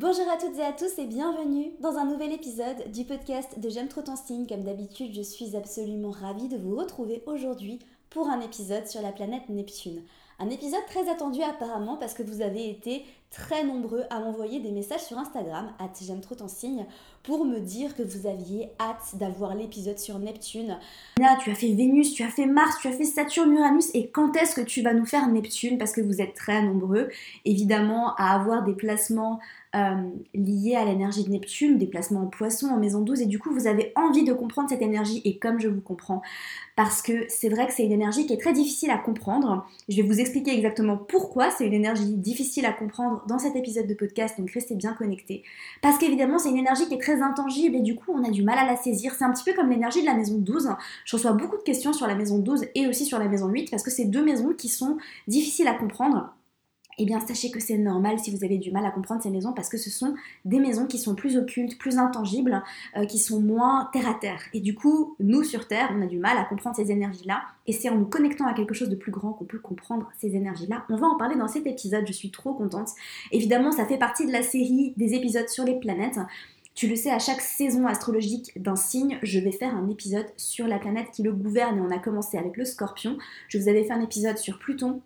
Bonjour à toutes et à tous et bienvenue dans un nouvel épisode du podcast de J'aime trop ton signe. Comme d'habitude, je suis absolument ravie de vous retrouver aujourd'hui pour un épisode sur la planète Neptune. Un épisode très attendu apparemment parce que vous avez été très nombreux à m'envoyer des messages sur Instagram, j'aime trop ton signe, pour me dire que vous aviez hâte d'avoir l'épisode sur Neptune. Là, tu as fait Vénus, tu as fait Mars, tu as fait Saturne, Uranus, et quand est-ce que tu vas nous faire Neptune? Parce que vous êtes très nombreux, évidemment, à avoir des placements euh, liés à l'énergie de Neptune, des placements en poisson, en maison 12, et du coup, vous avez envie de comprendre cette énergie, et comme je vous comprends, parce que c'est vrai que c'est une énergie qui est très difficile à comprendre. Je vais vous expliquer exactement pourquoi c'est une énergie difficile à comprendre dans cet épisode de podcast, donc restez bien connectés. Parce qu'évidemment, c'est une énergie qui est très intangible et du coup, on a du mal à la saisir. C'est un petit peu comme l'énergie de la maison 12. Je reçois beaucoup de questions sur la maison 12 et aussi sur la maison 8 parce que c'est deux maisons qui sont difficiles à comprendre eh bien sachez que c'est normal si vous avez du mal à comprendre ces maisons parce que ce sont des maisons qui sont plus occultes, plus intangibles, euh, qui sont moins terre à terre. Et du coup, nous sur Terre, on a du mal à comprendre ces énergies-là. Et c'est en nous connectant à quelque chose de plus grand qu'on peut comprendre ces énergies-là. On va en parler dans cet épisode, je suis trop contente. Évidemment, ça fait partie de la série des épisodes sur les planètes. Tu le sais, à chaque saison astrologique d'un signe, je vais faire un épisode sur la planète qui le gouverne et on a commencé avec le scorpion. Je vous avais fait un épisode sur Pluton,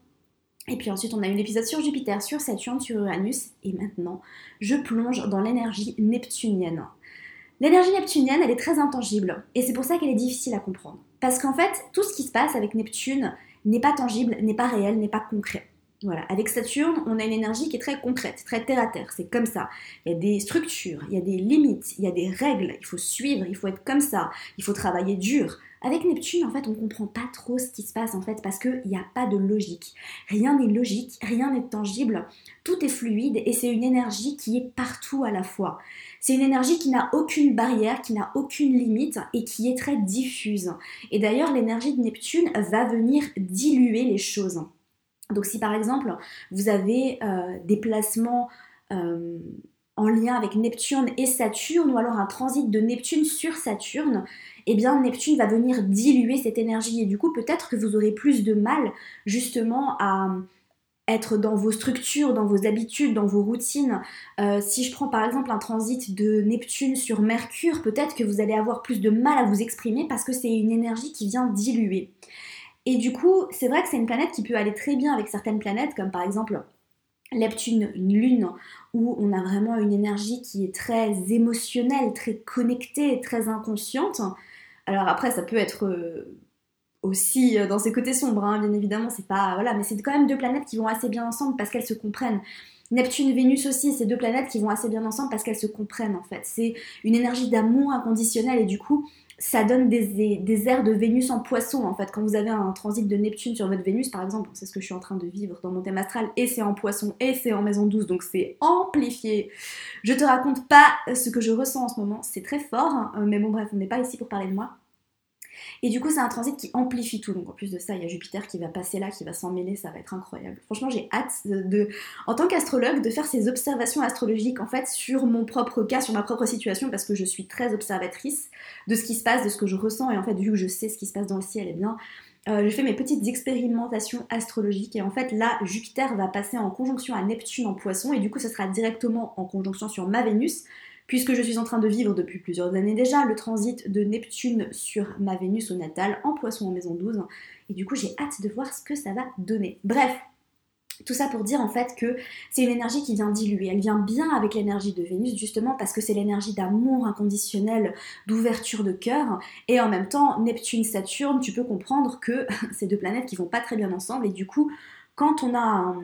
et puis ensuite, on a eu l'épisode sur Jupiter, sur Saturne, sur Uranus. Et maintenant, je plonge dans l'énergie neptunienne. L'énergie neptunienne, elle est très intangible. Et c'est pour ça qu'elle est difficile à comprendre. Parce qu'en fait, tout ce qui se passe avec Neptune n'est pas tangible, n'est pas réel, n'est pas concret. Voilà, avec Saturne, on a une énergie qui est très concrète, très terre à terre, c'est comme ça. Il y a des structures, il y a des limites, il y a des règles, il faut suivre, il faut être comme ça, il faut travailler dur. Avec Neptune, en fait, on comprend pas trop ce qui se passe en fait parce qu'il n'y a pas de logique. Rien n'est logique, rien n'est tangible, tout est fluide et c'est une énergie qui est partout à la fois. C'est une énergie qui n'a aucune barrière, qui n'a aucune limite et qui est très diffuse. Et d'ailleurs, l'énergie de Neptune va venir diluer les choses. Donc si par exemple vous avez euh, des placements euh, en lien avec Neptune et Saturne ou alors un transit de Neptune sur Saturne, eh bien Neptune va venir diluer cette énergie et du coup peut-être que vous aurez plus de mal justement à être dans vos structures, dans vos habitudes, dans vos routines. Euh, si je prends par exemple un transit de Neptune sur Mercure, peut-être que vous allez avoir plus de mal à vous exprimer parce que c'est une énergie qui vient diluer. Et du coup, c'est vrai que c'est une planète qui peut aller très bien avec certaines planètes, comme par exemple Neptune, Lune, où on a vraiment une énergie qui est très émotionnelle, très connectée, très inconsciente. Alors après, ça peut être euh, aussi euh, dans ses côtés sombres, hein, bien évidemment, c'est pas voilà, mais c'est quand même deux planètes qui vont assez bien ensemble parce qu'elles se comprennent. Neptune, Vénus aussi, c'est deux planètes qui vont assez bien ensemble parce qu'elles se comprennent en fait. C'est une énergie d'amour inconditionnel et du coup, ça donne des, des, airs de Vénus en poisson en fait. Quand vous avez un transit de Neptune sur votre Vénus par exemple, c'est ce que je suis en train de vivre dans mon thème astral, et c'est en poisson, et c'est en maison douce, donc c'est amplifié. Je te raconte pas ce que je ressens en ce moment, c'est très fort, hein, mais bon bref, on n'est pas ici pour parler de moi. Et du coup, c'est un transit qui amplifie tout. Donc en plus de ça, il y a Jupiter qui va passer là, qui va s'en mêler, ça va être incroyable. Franchement, j'ai hâte de, en tant qu'astrologue, de faire ces observations astrologiques en fait sur mon propre cas, sur ma propre situation, parce que je suis très observatrice de ce qui se passe, de ce que je ressens. Et en fait, vu que je sais ce qui se passe dans le ciel, eh bien, euh, je fais mes petites expérimentations astrologiques et en fait là Jupiter va passer en conjonction à Neptune en poisson et du coup ce sera directement en conjonction sur ma Vénus puisque je suis en train de vivre depuis plusieurs années déjà le transit de Neptune sur ma Vénus au natal en poisson en maison 12. Et du coup, j'ai hâte de voir ce que ça va donner. Bref, tout ça pour dire en fait que c'est une énergie qui vient diluer. Elle vient bien avec l'énergie de Vénus justement parce que c'est l'énergie d'amour inconditionnel, d'ouverture de cœur. Et en même temps, Neptune-Saturne, tu peux comprendre que c'est deux planètes qui vont pas très bien ensemble. Et du coup, quand on a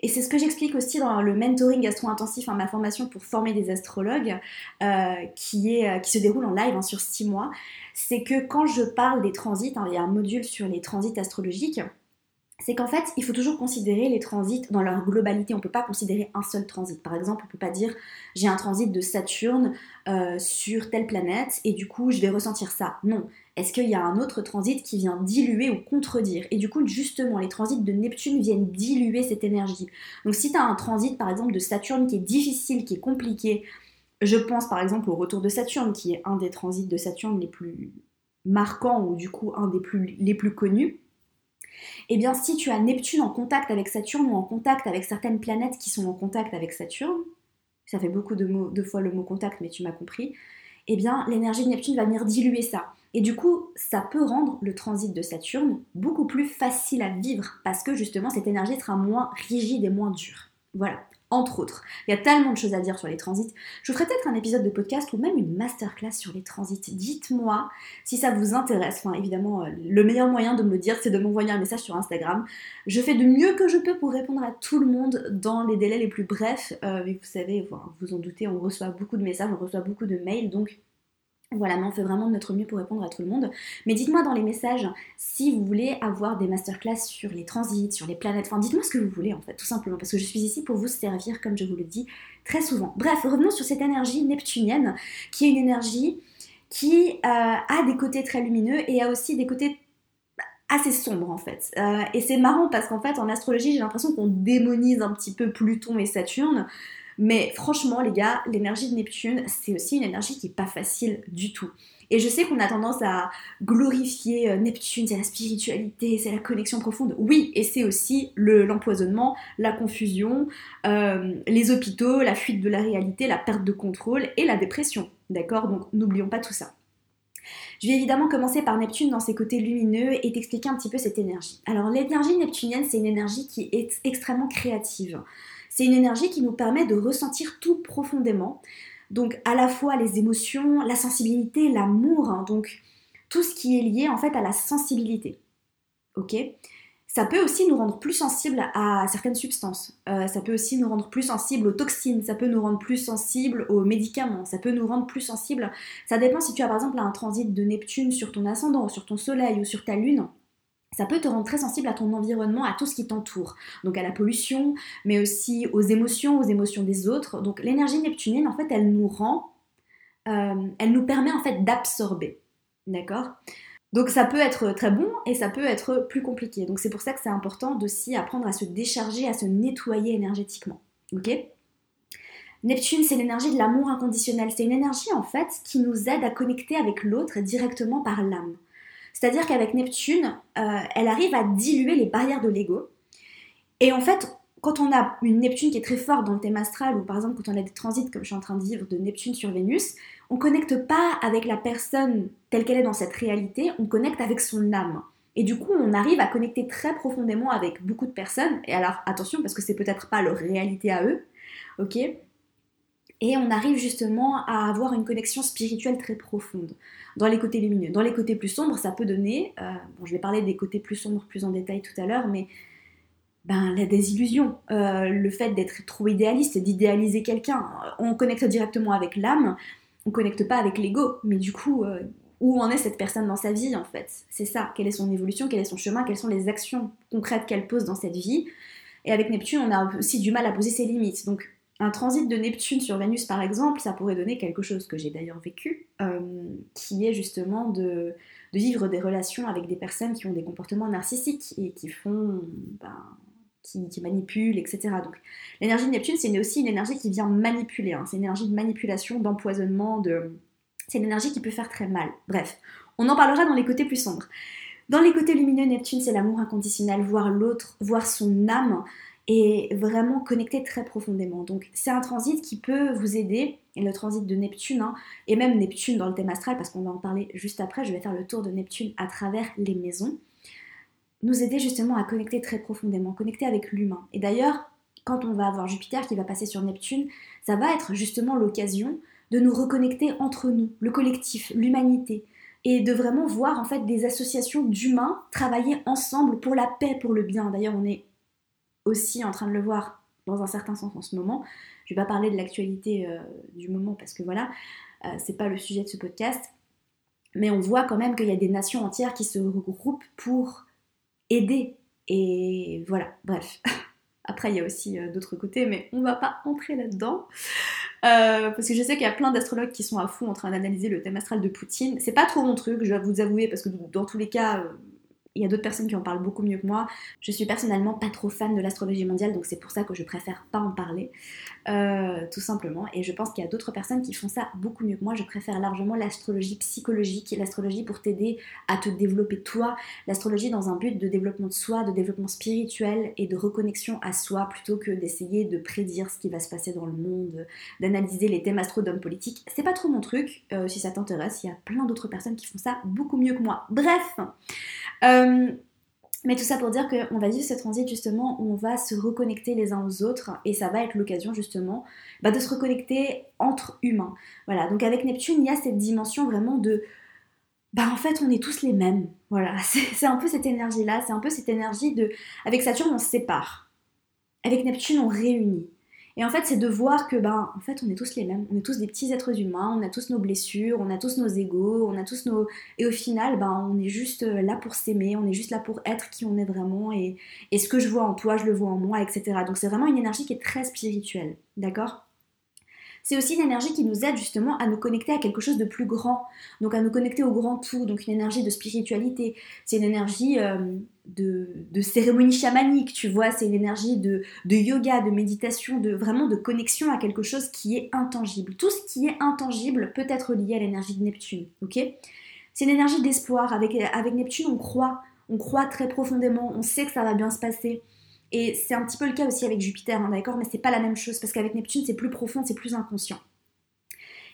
et c'est ce que j'explique aussi dans le mentoring astro-intensif, hein, ma formation pour former des astrologues, euh, qui, est, euh, qui se déroule en live hein, sur 6 mois. C'est que quand je parle des transits, hein, il y a un module sur les transits astrologiques, c'est qu'en fait, il faut toujours considérer les transits dans leur globalité. On ne peut pas considérer un seul transit. Par exemple, on ne peut pas dire j'ai un transit de Saturne euh, sur telle planète et du coup je vais ressentir ça. Non. Est-ce qu'il y a un autre transit qui vient diluer ou contredire? Et du coup, justement, les transits de Neptune viennent diluer cette énergie. Donc si tu as un transit par exemple de Saturne qui est difficile, qui est compliqué, je pense par exemple au retour de Saturne, qui est un des transits de Saturne les plus marquants ou du coup un des plus, les plus connus eh bien si tu as Neptune en contact avec Saturne ou en contact avec certaines planètes qui sont en contact avec Saturne, ça fait beaucoup de, fois le mot contact, mais tu m'as compris, eh bien l'énergie de Neptune va venir diluer ça. Et du coup, ça peut rendre le transit de Saturne beaucoup plus facile à vivre parce que justement cette énergie sera moins rigide et moins dure. Voilà entre autres. Il y a tellement de choses à dire sur les transits. Je ferai peut-être un épisode de podcast ou même une masterclass sur les transits. Dites-moi si ça vous intéresse. Enfin, évidemment, euh, le meilleur moyen de me le dire, c'est de m'envoyer un message sur Instagram. Je fais de mieux que je peux pour répondre à tout le monde dans les délais les plus brefs. Euh, mais vous savez, vous vous en doutez, on reçoit beaucoup de messages, on reçoit beaucoup de mails, donc voilà, mais on fait vraiment de notre mieux pour répondre à tout le monde. Mais dites-moi dans les messages si vous voulez avoir des masterclass sur les transits, sur les planètes. Enfin, dites-moi ce que vous voulez en fait, tout simplement, parce que je suis ici pour vous servir, comme je vous le dis très souvent. Bref, revenons sur cette énergie neptunienne, qui est une énergie qui euh, a des côtés très lumineux et a aussi des côtés assez sombres en fait. Euh, et c'est marrant parce qu'en fait, en astrologie, j'ai l'impression qu'on démonise un petit peu Pluton et Saturne. Mais franchement, les gars, l'énergie de Neptune, c'est aussi une énergie qui n'est pas facile du tout. Et je sais qu'on a tendance à glorifier euh, Neptune, c'est la spiritualité, c'est la connexion profonde. Oui, et c'est aussi l'empoisonnement, la confusion, euh, les hôpitaux, la fuite de la réalité, la perte de contrôle et la dépression. D'accord? Donc n'oublions pas tout ça. Je vais évidemment commencer par Neptune dans ses côtés lumineux et t'expliquer un petit peu cette énergie. Alors l'énergie neptunienne, c'est une énergie qui est extrêmement créative. C'est une énergie qui nous permet de ressentir tout profondément. Donc à la fois les émotions, la sensibilité, l'amour, hein. donc tout ce qui est lié en fait à la sensibilité. Ok? Ça peut aussi nous rendre plus sensibles à certaines substances. Euh, ça peut aussi nous rendre plus sensibles aux toxines. Ça peut nous rendre plus sensibles aux médicaments. Ça peut nous rendre plus sensibles. Ça dépend si tu as par exemple un transit de Neptune sur ton ascendant, sur ton soleil ou sur ta lune ça peut te rendre très sensible à ton environnement, à tout ce qui t'entoure. Donc à la pollution, mais aussi aux émotions, aux émotions des autres. Donc l'énergie neptunienne, en fait, elle nous rend, euh, elle nous permet en fait d'absorber. D'accord? Donc ça peut être très bon et ça peut être plus compliqué. Donc c'est pour ça que c'est important d'aussi apprendre à se décharger, à se nettoyer énergétiquement. Ok? Neptune, c'est l'énergie de l'amour inconditionnel. C'est une énergie en fait qui nous aide à connecter avec l'autre directement par l'âme. C'est-à-dire qu'avec Neptune, euh, elle arrive à diluer les barrières de l'ego. Et en fait, quand on a une Neptune qui est très forte dans le thème astral, ou par exemple quand on a des transits comme je suis en train de vivre de Neptune sur Vénus, on connecte pas avec la personne telle qu'elle est dans cette réalité, on connecte avec son âme. Et du coup, on arrive à connecter très profondément avec beaucoup de personnes. Et alors, attention, parce que c'est peut-être pas leur réalité à eux, ok? Et on arrive justement à avoir une connexion spirituelle très profonde dans les côtés lumineux. Dans les côtés plus sombres, ça peut donner, euh, bon, je vais parler des côtés plus sombres plus en détail tout à l'heure, mais ben, la désillusion, euh, le fait d'être trop idéaliste, d'idéaliser quelqu'un. On connecte directement avec l'âme, on connecte pas avec l'ego, mais du coup, euh, où en est cette personne dans sa vie en fait? C'est ça, quelle est son évolution, quel est son chemin, quelles sont les actions concrètes qu'elle pose dans cette vie? Et avec Neptune, on a aussi du mal à poser ses limites. Donc un transit de Neptune sur Vénus, par exemple, ça pourrait donner quelque chose que j'ai d'ailleurs vécu, euh, qui est justement de, vivre des relations avec des personnes qui ont des comportements narcissiques et qui font, ben, qui, manipulent, etc. Donc l'énergie de Neptune, c'est aussi une énergie qui vient manipuler. Hein. C'est une énergie de manipulation, d'empoisonnement, de... c'est une énergie qui peut faire très mal. Bref, on en parlera dans les côtés plus sombres. Dans les côtés lumineux, Neptune, c'est l'amour inconditionnel, voir l'autre, voir son âme, et vraiment connecter très profondément. Donc c'est un transit qui peut vous aider, et le transit de Neptune, hein, et même Neptune dans le thème astral, parce qu'on va en parler juste après, je vais faire le tour de Neptune à travers les maisons, nous aider justement à connecter très profondément, connecter avec l'humain. Et d'ailleurs, quand on va avoir Jupiter qui va passer sur Neptune, ça va être justement l'occasion de nous reconnecter entre nous, le collectif, l'humanité, et de vraiment voir en fait des associations d'humains travailler ensemble pour la paix, pour le bien. D'ailleurs, on est aussi en train de le voir dans un certain sens en ce moment. Je vais pas parler de l'actualité euh, du moment parce que voilà, euh, c'est pas le sujet de ce podcast. Mais on voit quand même qu'il y a des nations entières qui se regroupent pour aider. Et voilà, bref. Après, il y a aussi euh, d'autres côtés, mais on va pas entrer là-dedans. parce que je sais qu'il y a plein d'astrologues qui sont à fond en train d'analyser le thème astral de Poutine. C'est pas trop mon truc, je dois vous avouer, parce que dans tous les cas, il y a d'autres personnes qui en parlent beaucoup mieux que moi. Je suis personnellement pas trop fan de l'astrologie mondiale, donc c'est pour ça que je préfère pas en parler. Euh, tout simplement. Et je pense qu'il y a d'autres personnes qui font ça beaucoup mieux que moi. Je préfère largement l'astrologie psychologique, l'astrologie pour t'aider à te développer toi, l'astrologie dans un but de développement de soi, de développement spirituel et de reconnexion à soi, plutôt que d'essayer de prédire ce qui va se passer dans le monde, d'analyser les thèmes astro politiques. C'est pas trop mon truc. Euh, si ça t'intéresse, il y a plein d'autres personnes qui font ça beaucoup mieux que moi. Bref. Euh, mais tout ça pour dire qu'on va vivre ce transit justement où on va se reconnecter les uns aux autres et ça va être l'occasion justement bah, de se reconnecter entre humains. Voilà, donc avec Neptune, il y a cette dimension vraiment de bah en fait on est tous les mêmes. Voilà, c'est un peu cette énergie-là, c'est un peu cette énergie de... Avec Saturne on se sépare. Avec Neptune on réunit. Et en fait, c'est de voir que, ben, en fait, on est tous les mêmes. On est tous des petits êtres humains, on a tous nos blessures, on a tous nos égaux, on a tous nos. Et au final, ben, on est juste euh, là pour s'aimer, on est juste là pour être qui on est vraiment. Et, et ce que je vois en toi, je le vois en moi, etc. Donc, c'est vraiment une énergie qui est très spirituelle. D'accord? C'est aussi une énergie qui nous aide justement à nous connecter à quelque chose de plus grand, donc à nous connecter au grand tout, donc une énergie de spiritualité. C'est une énergie euh, de, cérémonie chamanique, tu vois, c'est une énergie de, de, yoga, de méditation, de vraiment de connexion à quelque chose qui est intangible. Tout ce qui est intangible peut être lié à l'énergie de Neptune, ok? C'est une énergie d'espoir. Avec, avec Neptune, on croit, on croit très profondément, on sait que ça va bien se passer. Et c'est un petit peu le cas aussi avec Jupiter, hein, d'accord Mais c'est pas la même chose parce qu'avec Neptune, c'est plus profond, c'est plus inconscient.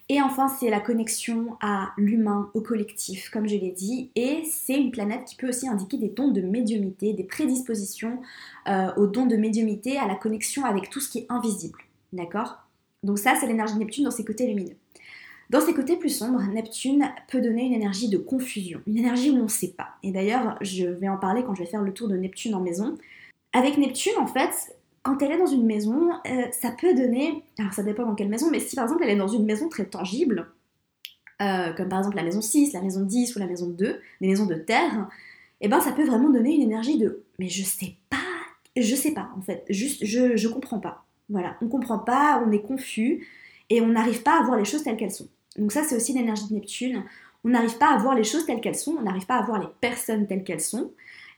Et enfin, c'est la connexion à l'humain, au collectif, comme je l'ai dit. Et c'est une planète qui peut aussi indiquer des dons de médiumité, des prédispositions euh, aux dons de médiumité, à la connexion avec tout ce qui est invisible. D'accord? Donc ça, c'est l'énergie de Neptune dans ses côtés lumineux. Dans ses côtés plus sombres, Neptune peut donner une énergie de confusion, une énergie où on ne sait pas. Et d'ailleurs, je vais en parler quand je vais faire le tour de Neptune en maison. Avec Neptune, en fait, quand elle est dans une maison, euh, ça peut donner, alors ça dépend dans quelle maison, mais si par exemple elle est dans une maison très tangible, euh, comme par exemple la maison 6, la maison 10 ou la maison 2, des maisons de terre, eh ben ça peut vraiment donner une énergie de mais je sais pas, je sais pas en fait, juste je, je comprends pas. Voilà, on comprend pas, on est confus et on n'arrive pas à voir les choses telles qu'elles sont. Donc ça c'est aussi l'énergie de Neptune. On n'arrive pas à voir les choses telles qu'elles sont, on n'arrive pas à voir les personnes telles qu'elles sont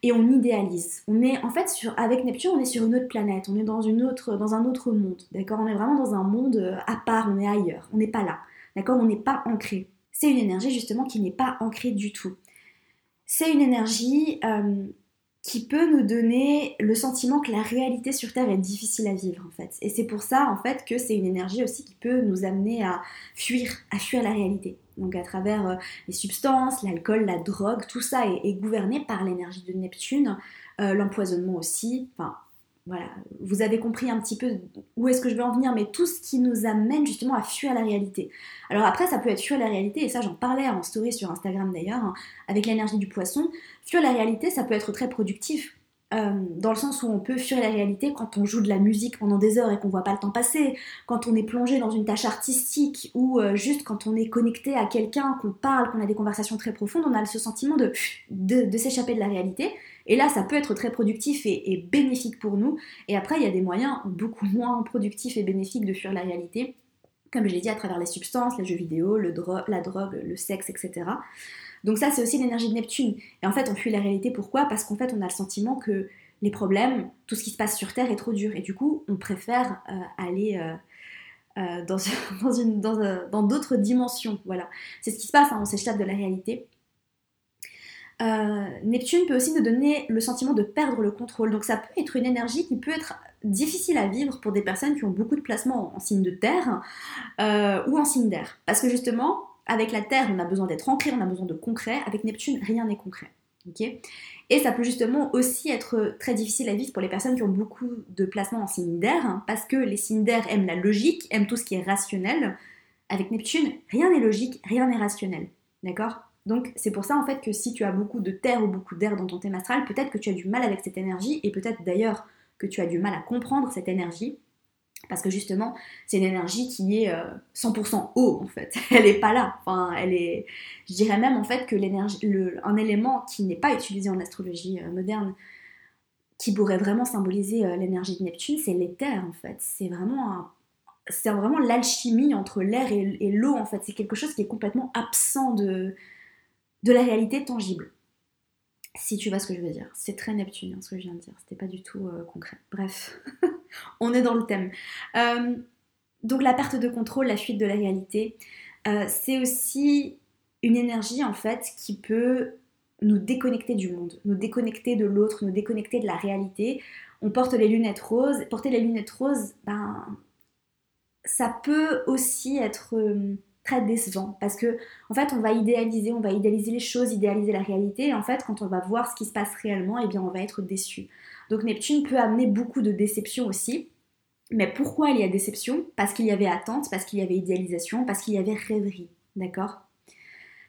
et on idéalise. On est en fait sur, avec Neptune, on est sur une autre planète, on est dans une autre, dans un autre monde, d'accord? On est vraiment dans un monde euh, à part, on est ailleurs, on n'est pas là, d'accord? On n'est pas ancré. C'est une énergie justement qui n'est pas ancrée du tout. C'est une énergie euh, qui peut nous donner le sentiment que la réalité sur Terre est difficile à vivre en fait. Et c'est pour ça en fait que c'est une énergie aussi qui peut nous amener à fuir, à fuir la réalité donc à travers euh, les substances, l'alcool, la drogue, tout ça est, gouverné par l'énergie de Neptune, euh, l'empoisonnement aussi, enfin voilà, vous avez compris un petit peu où est-ce que je veux en venir, mais tout ce qui nous amène justement à fuir la réalité. Alors après, ça peut être fuir la réalité, et ça j'en parlais en story sur Instagram d'ailleurs, hein, avec l'énergie du poisson. Fuir la réalité, ça peut être très productif. Euh, dans le sens où on peut fuir la réalité quand on joue de la musique pendant des heures et qu'on voit pas le temps passer, quand on est plongé dans une tâche artistique ou euh, juste quand on est connecté à quelqu'un, qu'on parle, qu'on a des conversations très profondes, on a ce sentiment de, de, s'échapper de la réalité. Et là, ça peut être très productif et, bénéfique pour nous. Et après, il y a des moyens beaucoup moins productifs et bénéfiques de fuir la réalité, comme je l'ai dit, à travers les substances, les jeux vidéo, la drogue, le sexe, etc. Donc ça, c'est aussi l'énergie de Neptune. Et en fait, on fuit la réalité. Pourquoi? Parce qu'en fait, on a le sentiment que les problèmes, tout ce qui se passe sur Terre est trop dur. Et du coup, on préfère euh, aller euh, euh, dans, dans, d'autres dimensions. Voilà. C'est ce qui se passe, hein, on s'échappe de la réalité. Neptune peut aussi nous donner le sentiment de perdre le contrôle. Donc ça peut être une énergie qui peut être difficile à vivre pour des personnes qui ont beaucoup de placements en signe de terre ou en signe d'air. Parce que justement, avec la Terre, on a besoin d'être ancré, on a besoin de concret. Avec Neptune, rien n'est concret. et ça peut justement aussi être très difficile à vivre pour les personnes qui ont beaucoup de placements en signe d'air, hein, parce que les signes d'air aiment la logique, aiment tout ce qui est rationnel. Avec Neptune, rien n'est logique, rien n'est rationnel. D'accord? Donc c'est pour ça en fait que si tu as beaucoup de terre ou beaucoup d'air dans ton thème astral, peut-être que tu as du mal avec cette énergie, et peut-être d'ailleurs que tu as du mal à comprendre cette énergie, parce que justement, c'est une énergie qui est 100% euh, eau en fait. Elle n'est pas là. Enfin, elle est. Je dirais même en fait que l'énergie, un élément qui n'est pas utilisé en astrologie euh, moderne, qui pourrait vraiment symboliser euh, l'énergie de Neptune, c'est l'éther en fait. C'est vraiment c'est vraiment l'alchimie entre l'air et, l'eau en fait. C'est quelque chose qui est complètement absent de, de la réalité tangible. Si tu vois ce que je veux dire. C'est très Neptune hein, ce que je viens de dire. C'était pas du tout concret. Bref. on est dans le thème. Euh, Donc la perte de contrôle, la fuite de la réalité, euh, c'est aussi une énergie en fait qui peut nous déconnecter du monde, nous déconnecter de l'autre, nous déconnecter de la réalité. On porte les lunettes roses. Porter les lunettes roses, ben, ça peut aussi être euh, très décevant parce que en fait on va idéaliser, on va idéaliser les choses, idéaliser la réalité et en fait quand on va voir ce qui se passe réellement, eh bien on va être déçu. Donc Neptune peut amener beaucoup de déception aussi. Mais pourquoi il y a déception? Parce qu'il y avait attente, parce qu'il y avait idéalisation, parce qu'il y avait rêverie. D'accord?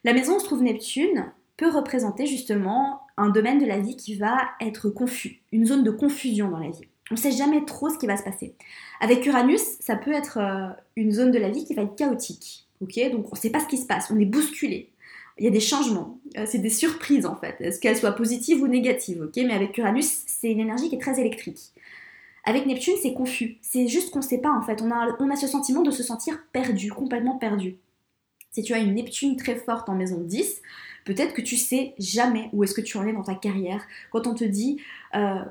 La maison où se trouve Neptune peut représenter justement un domaine de la vie qui va être confus, une zone de confusion dans la vie. On ne sait jamais trop ce qui va se passer. Avec Uranus, ça peut être euh, une zone de la vie qui va être chaotique. Ok? Donc on ne sait pas ce qui se passe, on est bousculé. Il y a des changements, euh, c'est des surprises en fait, est-ce qu'elles soient positives ou négatives, ok? Mais avec Uranus, c'est une énergie qui est très électrique. Avec Neptune, c'est confus. C'est juste qu'on ne sait pas en fait. On a, ce sentiment de se sentir perdu, complètement perdu. Si tu as une Neptune très forte en maison 10, peut-être que tu sais jamais où est-ce que tu en es dans ta carrière. Quand on te dit euh,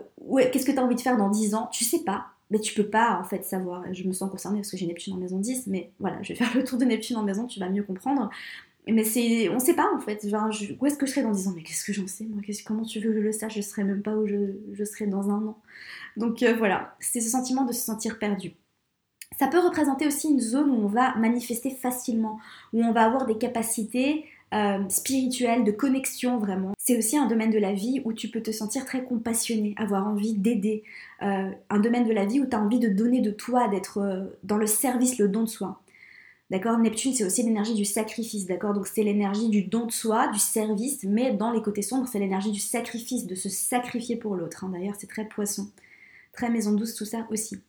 qu'est-ce que tu as envie de faire dans 10 ans, tu sais pas. Mais tu peux pas en fait savoir. Je me sens concernée parce que j'ai Neptune en maison 10, mais voilà, je vais faire le tour de Neptune en maison, tu vas mieux comprendre. Mais c'est, on sait pas en fait. Genre, où est-ce que je serai dans 10 ans? Mais qu'est-ce que j'en sais moi? Comment tu veux que je le sache? Je serai même pas où je, serai dans un an. Donc euh, voilà, c'est ce sentiment de se sentir perdu. Ça peut représenter aussi une zone où on va manifester facilement, où on va avoir des capacités euh, spirituelles, de connexion vraiment. C'est aussi un domaine de la vie où tu peux te sentir très compassionné, avoir envie d'aider. Euh, un domaine de la vie où tu as envie de donner de toi, d'être dans le service, le don de soi. D'accord Neptune, c'est aussi l'énergie du sacrifice, d'accord? Donc c'est l'énergie du don de soi, du service, mais dans les côtés sombres, c'est l'énergie du sacrifice, de se sacrifier pour l'autre. Hein. D'ailleurs, c'est très poisson, très maison douce, tout ça aussi.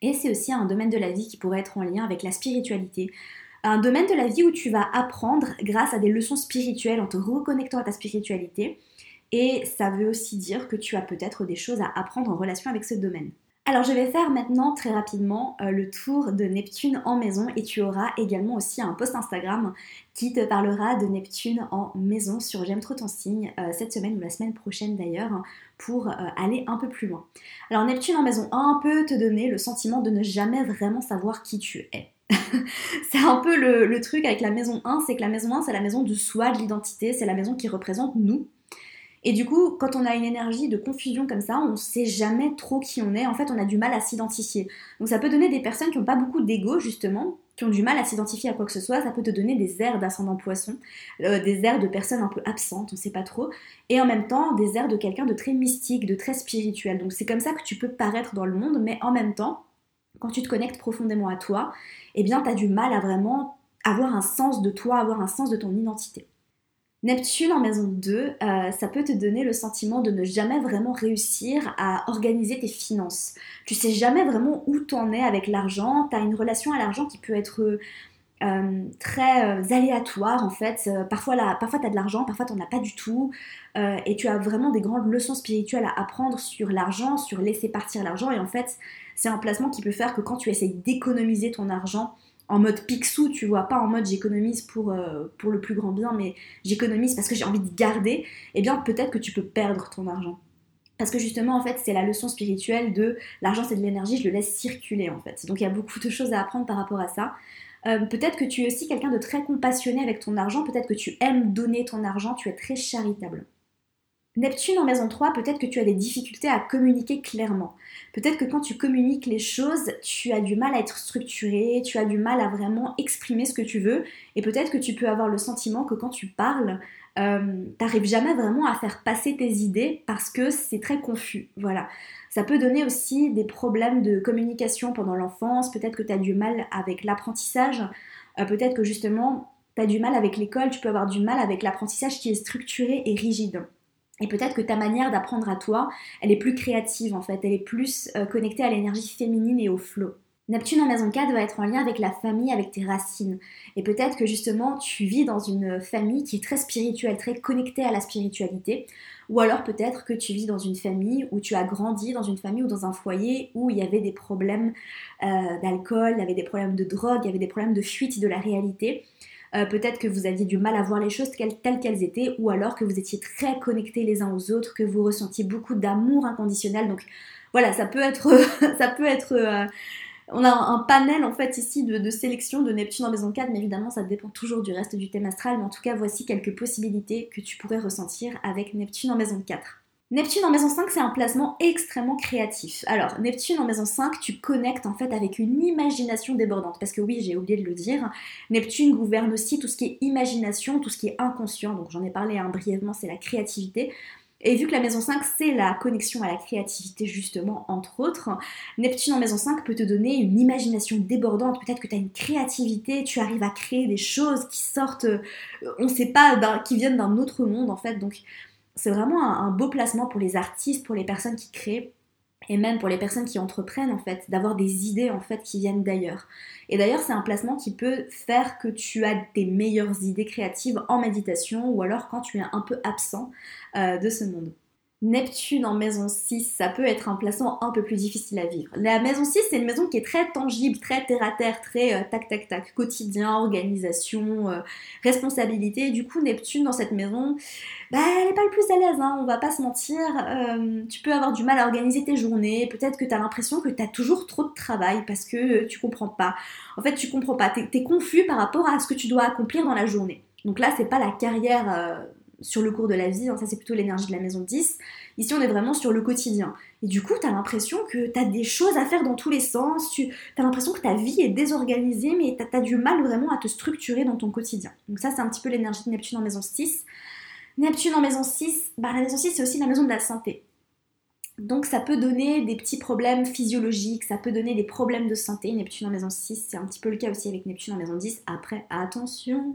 Et c'est aussi un domaine de la vie qui pourrait être en lien avec la spiritualité. Un domaine de la vie où tu vas apprendre grâce à des leçons spirituelles en te reconnectant à ta spiritualité. Et ça veut aussi dire que tu as peut-être des choses à apprendre en relation avec ce domaine. Alors je vais faire maintenant très rapidement euh, le tour de Neptune en maison et tu auras également aussi un post Instagram qui te parlera de Neptune en maison sur J'aime trop ton signe euh, cette semaine ou la semaine prochaine d'ailleurs pour euh, aller un peu plus loin. Alors Neptune en maison 1 peut te donner le sentiment de ne jamais vraiment savoir qui tu es. c'est un peu le, le, truc avec la maison 1, c'est que la maison 1 c'est la maison du soi, de l'identité, c'est la maison qui représente nous, et du coup, quand on a une énergie de confusion comme ça, on ne sait jamais trop qui on est. En fait, on a du mal à s'identifier. Donc ça peut donner des personnes qui n'ont pas beaucoup d'ego, justement, qui ont du mal à s'identifier à quoi que ce soit. Ça peut te donner des airs d'ascendant poisson, euh, des airs de personnes un peu absentes, on ne sait pas trop. Et en même temps, des airs de quelqu'un de très mystique, de très spirituel. Donc c'est comme ça que tu peux paraître dans le monde, mais en même temps, quand tu te connectes profondément à toi, eh bien, tu as du mal à vraiment avoir un sens de toi, avoir un sens de ton identité. Neptune en maison 2, euh, ça peut te donner le sentiment de ne jamais vraiment réussir à organiser tes finances. Tu sais jamais vraiment où t'en es avec l'argent, tu as une relation à l'argent qui peut être euh, très euh, aléatoire en fait. parfois, parfois tu as de l'argent, parfois tu n'en as pas du tout. et tu as vraiment des grandes leçons spirituelles à apprendre sur l'argent, sur laisser partir l'argent. Et en fait, c'est un placement qui peut faire que quand tu essayes d'économiser ton argent, en mode pixou, tu vois, pas en mode j'économise pour, euh, pour le plus grand bien, mais j'économise parce que j'ai envie de garder, eh bien peut-être que tu peux perdre ton argent. Parce que justement, en fait, c'est la leçon spirituelle de l'argent c'est de l'énergie, je le laisse circuler en fait. Donc il y a beaucoup de choses à apprendre par rapport à ça. Euh, peut-être que tu es aussi quelqu'un de très compassionné avec ton argent, peut-être que tu aimes donner ton argent, tu es très charitable. Neptune en maison 3, peut-être que tu as des difficultés à communiquer clairement. Peut-être que quand tu communiques les choses, tu as du mal à être structuré, tu as du mal à vraiment exprimer ce que tu veux, et peut-être que tu peux avoir le sentiment que quand tu parles, euh, t'arrives jamais vraiment à faire passer tes idées parce que c'est très confus. Voilà. Ça peut donner aussi des problèmes de communication pendant l'enfance, peut-être que tu as du mal avec l'apprentissage, euh, peut-être que justement tu as du mal avec l'école, tu peux avoir du mal avec l'apprentissage qui est structuré et rigide. Et peut-être que ta manière d'apprendre à toi, elle est plus créative en fait, elle est plus euh, connectée à l'énergie féminine et au flow. Neptune en maison 4 va être en lien avec la famille, avec tes racines. Et peut-être que justement tu vis dans une famille qui est très spirituelle, très connectée à la spiritualité. Ou alors peut-être que tu vis dans une famille où tu as grandi dans une famille ou dans un foyer où il y avait des problèmes euh, d'alcool, il y avait des problèmes de drogue, il y avait des problèmes de fuite de la réalité. Euh, peut-être que vous aviez du mal à voir les choses telles, qu'elles étaient, ou alors que vous étiez très connectés les uns aux autres, que vous ressentiez beaucoup d'amour inconditionnel. Donc voilà, ça peut être, ça peut être euh, on a un panel en fait ici de, sélection de Neptune en maison 4, mais évidemment ça dépend toujours du reste du thème astral, mais en tout cas voici quelques possibilités que tu pourrais ressentir avec Neptune en maison 4. Neptune en maison 5, c'est un placement extrêmement créatif. Alors, Neptune en maison 5, tu connectes en fait avec une imagination débordante. Parce que oui, j'ai oublié de le dire, Neptune gouverne aussi tout ce qui est imagination, tout ce qui est inconscient. Donc j'en ai parlé hein, brièvement, c'est la créativité. Et vu que la maison 5, c'est la connexion à la créativité, justement, entre autres, Neptune en maison 5 peut te donner une imagination débordante. Peut-être que tu as une créativité, tu arrives à créer des choses qui sortent, euh, on ne sait pas, qui viennent d'un autre monde, en fait. Donc, c'est vraiment un, beau placement pour les artistes, pour les personnes qui créent et même pour les personnes qui entreprennent en fait, d'avoir des idées en fait qui viennent d'ailleurs. Et d'ailleurs, c'est un placement qui peut faire que tu as des meilleures idées créatives en méditation ou alors quand tu es un peu absent euh, de ce monde. Neptune en maison 6, ça peut être un placement un peu plus difficile à vivre. La maison 6, c'est une maison qui est très tangible, très terre à terre, très euh, tac tac tac, quotidien, organisation, euh, responsabilité. Du coup, Neptune dans cette maison, bah, elle n'est pas le plus à l'aise, hein, on va pas se mentir. Euh, tu peux avoir du mal à organiser tes journées, peut-être que tu as l'impression que tu as toujours trop de travail parce que tu comprends pas. En fait, tu comprends pas, tu es, confus par rapport à ce que tu dois accomplir dans la journée. Donc là, c'est pas la carrière sur le cours de la vie, hein, ça c'est plutôt l'énergie de la maison 10. Ici on est vraiment sur le quotidien. Et du coup, tu as l'impression que tu as des choses à faire dans tous les sens, tu as l'impression que ta vie est désorganisée, mais tu as, du mal vraiment à te structurer dans ton quotidien. Donc ça c'est un petit peu l'énergie de Neptune en maison 6. Neptune en maison 6, bah, la maison 6 c'est aussi la maison de la santé. Donc ça peut donner des petits problèmes physiologiques, ça peut donner des problèmes de santé. Neptune en maison 6, c'est un petit peu le cas aussi avec Neptune en maison 10. Après, attention,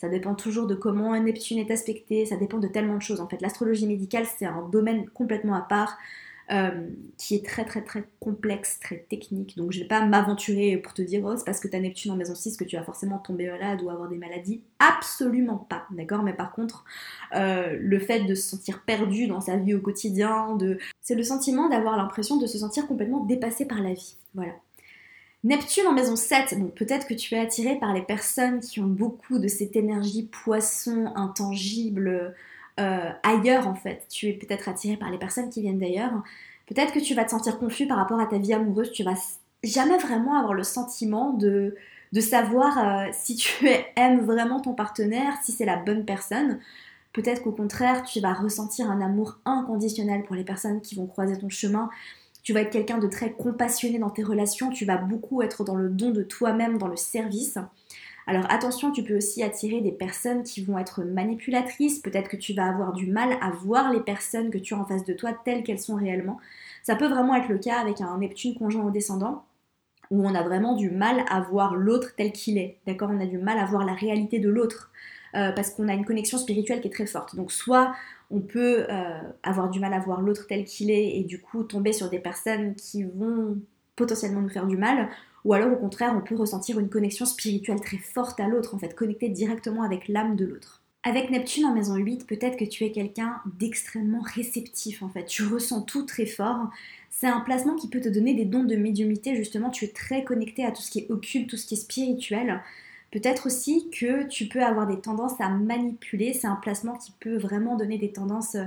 ça dépend toujours de comment un Neptune est aspecté, ça dépend de tellement de choses. En fait, l'astrologie médicale, c'est un domaine complètement à part. Euh, qui est très très très complexe, très technique. Donc je vais pas m'aventurer pour te dire oh c'est parce que tu as Neptune en maison 6 que tu vas forcément tomber malade ou avoir des maladies. Absolument pas, d'accord? Mais par contre, euh, le fait de se sentir perdu dans sa vie au quotidien, de... c'est le sentiment d'avoir l'impression de se sentir complètement dépassé par la vie. Voilà. Neptune en maison 7, donc peut-être que tu es attiré par les personnes qui ont beaucoup de cette énergie poisson, intangible, euh, ailleurs en fait. Tu es peut-être attiré par les personnes qui viennent d'ailleurs. Peut-être que tu vas te sentir confus par rapport à ta vie amoureuse. Tu vas jamais vraiment avoir le sentiment de, de savoir euh, si tu aimes vraiment ton partenaire, si c'est la bonne personne. Peut-être qu'au contraire, tu vas ressentir un amour inconditionnel pour les personnes qui vont croiser ton chemin tu vas être quelqu'un de très compassionné dans tes relations, tu vas beaucoup être dans le don de toi-même, dans le service. Alors attention, tu peux aussi attirer des personnes qui vont être manipulatrices, peut-être que tu vas avoir du mal à voir les personnes que tu as en face de toi telles qu'elles sont réellement. Ça peut vraiment être le cas avec un Neptune conjoint au descendant, où on a vraiment du mal à voir l'autre tel qu'il est, d'accord? On a du mal à voir la réalité de l'autre, euh, parce qu'on a une connexion spirituelle qui est très forte. Donc soit on peut euh, avoir du mal à voir l'autre tel qu'il est et du coup tomber sur des personnes qui vont potentiellement nous faire du mal, ou alors au contraire on peut ressentir une connexion spirituelle très forte à l'autre, en fait connecter directement avec l'âme de l'autre. Avec Neptune en maison 8, peut-être que tu es quelqu'un d'extrêmement réceptif en fait, tu ressens tout très fort. C'est un placement qui peut te donner des dons de médiumité, justement tu es très connecté à tout ce qui est occulte, tout ce qui est spirituel. Peut-être aussi que tu peux avoir des tendances à manipuler. C'est un placement qui peut vraiment donner des tendances euh,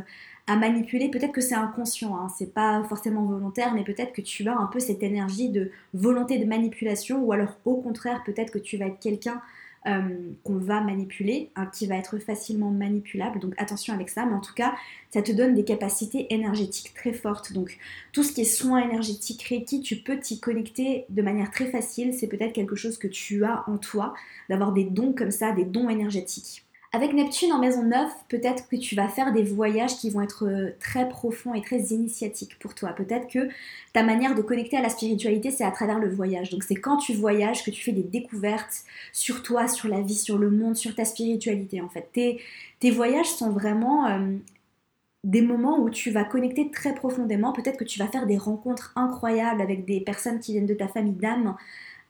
à manipuler. Peut-être que c'est inconscient, hein. c'est pas forcément volontaire, mais peut-être que tu as un peu cette énergie de volonté de manipulation, ou alors au contraire, peut-être que tu vas être quelqu'un euh, qu'on va manipuler, hein, qui va être facilement manipulable. Donc attention avec ça, mais en tout cas, ça te donne des capacités énergétiques très fortes. Donc tout ce qui est soins énergétiques, Reiki, tu peux t'y connecter de manière très facile. C'est peut-être quelque chose que tu as en toi, d'avoir des dons comme ça, des dons énergétiques. Avec Neptune en maison 9, peut-être que tu vas faire des voyages qui vont être euh, très profonds et très initiatiques pour toi. Peut-être que ta manière de connecter à la spiritualité, c'est à travers le voyage. Donc c'est quand tu voyages que tu fais des découvertes sur toi, sur la vie, sur le monde, sur ta spiritualité en fait. Tes, voyages sont vraiment euh, des moments où tu vas connecter très profondément. Peut-être que tu vas faire des rencontres incroyables avec des personnes qui viennent de ta famille d'âme.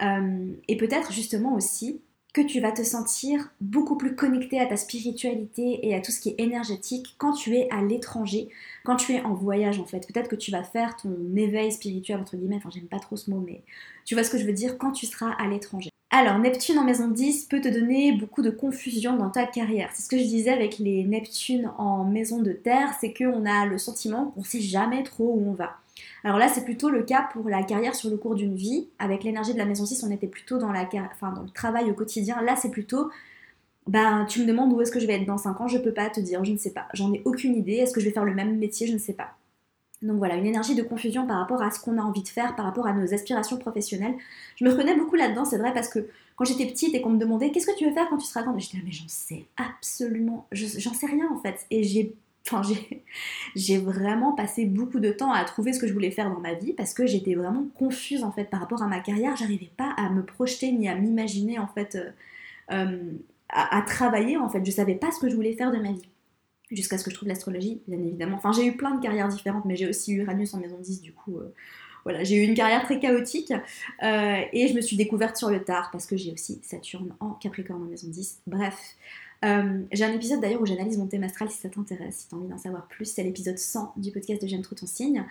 Euh, et peut-être justement aussi que tu vas te sentir beaucoup plus connecté à ta spiritualité et à tout ce qui est énergétique quand tu es à l'étranger, quand tu es en voyage en fait. Peut-être que tu vas faire ton éveil spirituel entre guillemets, enfin j'aime pas trop ce mot mais tu vois ce que je veux dire quand tu seras à l'étranger. Alors, Neptune en maison 10 peut te donner beaucoup de confusion dans ta carrière. C'est ce que je disais avec les Neptunes en maison de terre, c'est qu'on a le sentiment qu'on sait jamais trop où on va. Alors là, c'est plutôt le cas pour la carrière sur le cours d'une vie. Avec l'énergie de la maison 6, on était plutôt dans, la, dans le travail au quotidien. Là, c'est plutôt, ben, tu me demandes où est-ce que je vais être dans 5 ans, je peux pas te dire, je ne sais pas. J'en ai aucune idée. Est-ce que je vais faire le même métier, je ne sais pas. Donc voilà, une énergie de confusion par rapport à ce qu'on a envie de faire, par rapport à nos aspirations professionnelles. Je me reconnais beaucoup là-dedans, c'est vrai, parce que quand j'étais petite et qu'on me demandait qu'est-ce que tu veux faire quand tu seras grande, j'étais là, mais j'en sais absolument, j'en sais rien en fait. Et j'ai Enfin, j'ai vraiment passé beaucoup de temps à trouver ce que je voulais faire dans ma vie parce que j'étais vraiment confuse en fait par rapport à ma carrière. J'arrivais pas à me projeter ni à m'imaginer en fait euh, euh, à, travailler en fait. Je savais pas ce que je voulais faire de ma vie jusqu'à ce que je trouve l'astrologie, bien évidemment. Enfin, j'ai eu plein de carrières différentes, mais j'ai aussi eu Uranus en maison 10, du coup, euh, voilà, j'ai eu une carrière très chaotique et je me suis découverte sur le tard parce que j'ai aussi Saturne en Capricorne en maison 10. Bref, euh, j'ai un épisode d'ailleurs où j'analyse mon thème astral si ça t'intéresse, si tu as envie d'en savoir plus. C'est l'épisode 100 du podcast de J'aime trop ton signe.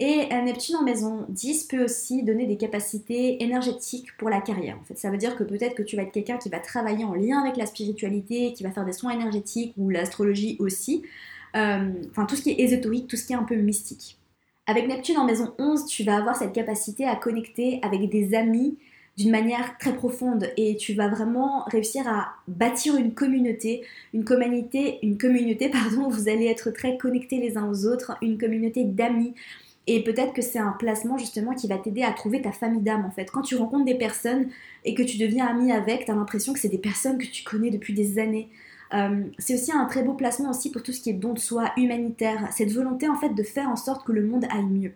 Et Neptune en maison 10 peut aussi donner des capacités énergétiques pour la carrière. En fait, ça veut dire que peut-être que tu vas être quelqu'un qui va travailler en lien avec la spiritualité, qui va faire des soins énergétiques ou l'astrologie aussi. Euh, enfin, tout ce qui est ésotérique, tout ce qui est un peu mystique. Avec Neptune en maison 11, tu vas avoir cette capacité à connecter avec des amis, d'une manière très profonde et tu vas vraiment réussir à bâtir une communauté, une communauté, une communauté pardon, où vous allez être très connectés les uns aux autres, une communauté d'amis. Et peut-être que c'est un placement justement qui va t'aider à trouver ta famille d'âme en fait. Quand tu rencontres des personnes et que tu deviens ami avec, tu as l'impression que c'est des personnes que tu connais depuis des années. Euh, c'est aussi un très beau placement aussi pour tout ce qui est don de soi, humanitaire, cette volonté en fait de faire en sorte que le monde aille mieux.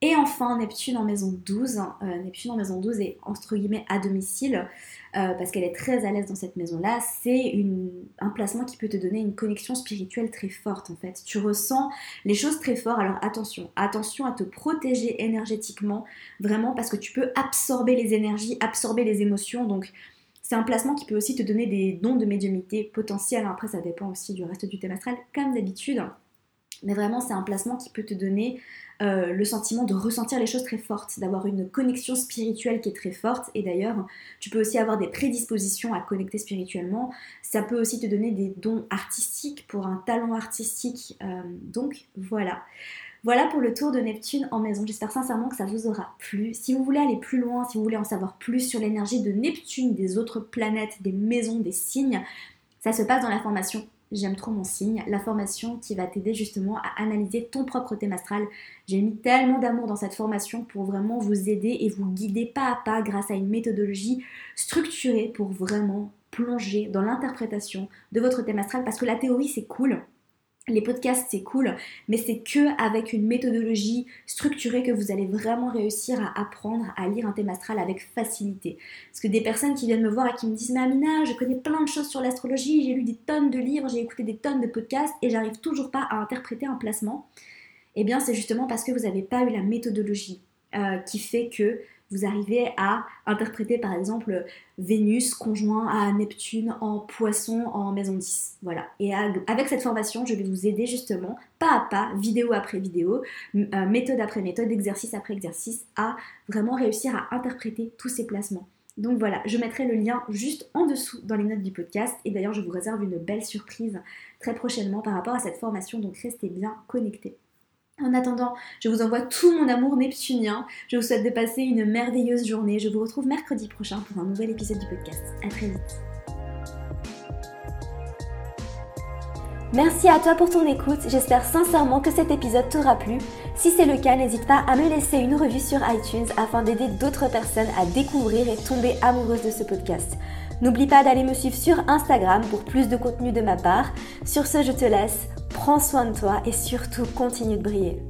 Et enfin, Neptune en maison 12. Euh, Neptune en maison 12 est entre guillemets à domicile euh, parce qu'elle est très à l'aise dans cette maison-là. C'est un placement qui peut te donner une connexion spirituelle très forte en fait. Tu ressens les choses très fort. Alors attention, attention à te protéger énergétiquement vraiment parce que tu peux absorber les énergies, absorber les émotions. Donc c'est un placement qui peut aussi te donner des dons de médiumité potentiels. Après, ça dépend aussi du reste du thème astral comme d'habitude. Mais vraiment, c'est un placement qui peut te donner euh, le sentiment de ressentir les choses très fortes, d'avoir une connexion spirituelle qui est très forte. Et d'ailleurs, tu peux aussi avoir des prédispositions à connecter spirituellement. Ça peut aussi te donner des dons artistiques pour un talent artistique. Euh, donc voilà. Voilà pour le tour de Neptune en maison. J'espère sincèrement que ça vous aura plu. Si vous voulez aller plus loin, si vous voulez en savoir plus sur l'énergie de Neptune, des autres planètes, des maisons, des signes, ça se passe dans la formation J'aime trop mon signe, la formation qui va t'aider justement à analyser ton propre thème astral. J'ai mis tellement d'amour dans cette formation pour vraiment vous aider et vous guider pas à pas grâce à une méthodologie structurée pour vraiment plonger dans l'interprétation de votre thème astral parce que la théorie c'est cool, les podcasts, c'est cool, mais c'est que avec une méthodologie structurée que vous allez vraiment réussir à apprendre à lire un thème astral avec facilité. Parce que des personnes qui viennent me voir et qui me disent Mais Amina, je connais plein de choses sur l'astrologie, j'ai lu des tonnes de livres, j'ai écouté des tonnes de podcasts et j'arrive toujours pas à interpréter un placement. Eh bien, c'est justement parce que vous n'avez pas eu la méthodologie euh, qui fait que vous arrivez à interpréter par exemple Vénus conjoint à Neptune en poisson en maison 10. Voilà. Et avec cette formation, je vais vous aider justement, pas à pas, vidéo après vidéo, euh, méthode après méthode, exercice après exercice, à vraiment réussir à interpréter tous ces placements. Donc voilà, je mettrai le lien juste en dessous dans les notes du podcast. Et d'ailleurs, je vous réserve une belle surprise très prochainement par rapport à cette formation. Donc restez bien connectés. En attendant, je vous envoie tout mon amour neptunien. Je vous souhaite de passer une merveilleuse journée. Je vous retrouve mercredi prochain pour un nouvel épisode du podcast. A très vite. Merci à toi pour ton écoute. J'espère sincèrement que cet épisode t'aura plu. Si c'est le cas, n'hésite pas à me laisser une revue sur iTunes afin d'aider d'autres personnes à découvrir et tomber amoureuses de ce podcast. N'oublie pas d'aller me suivre sur Instagram pour plus de contenu de ma part. Sur ce, je te laisse. Prends soin de toi et surtout continue de briller.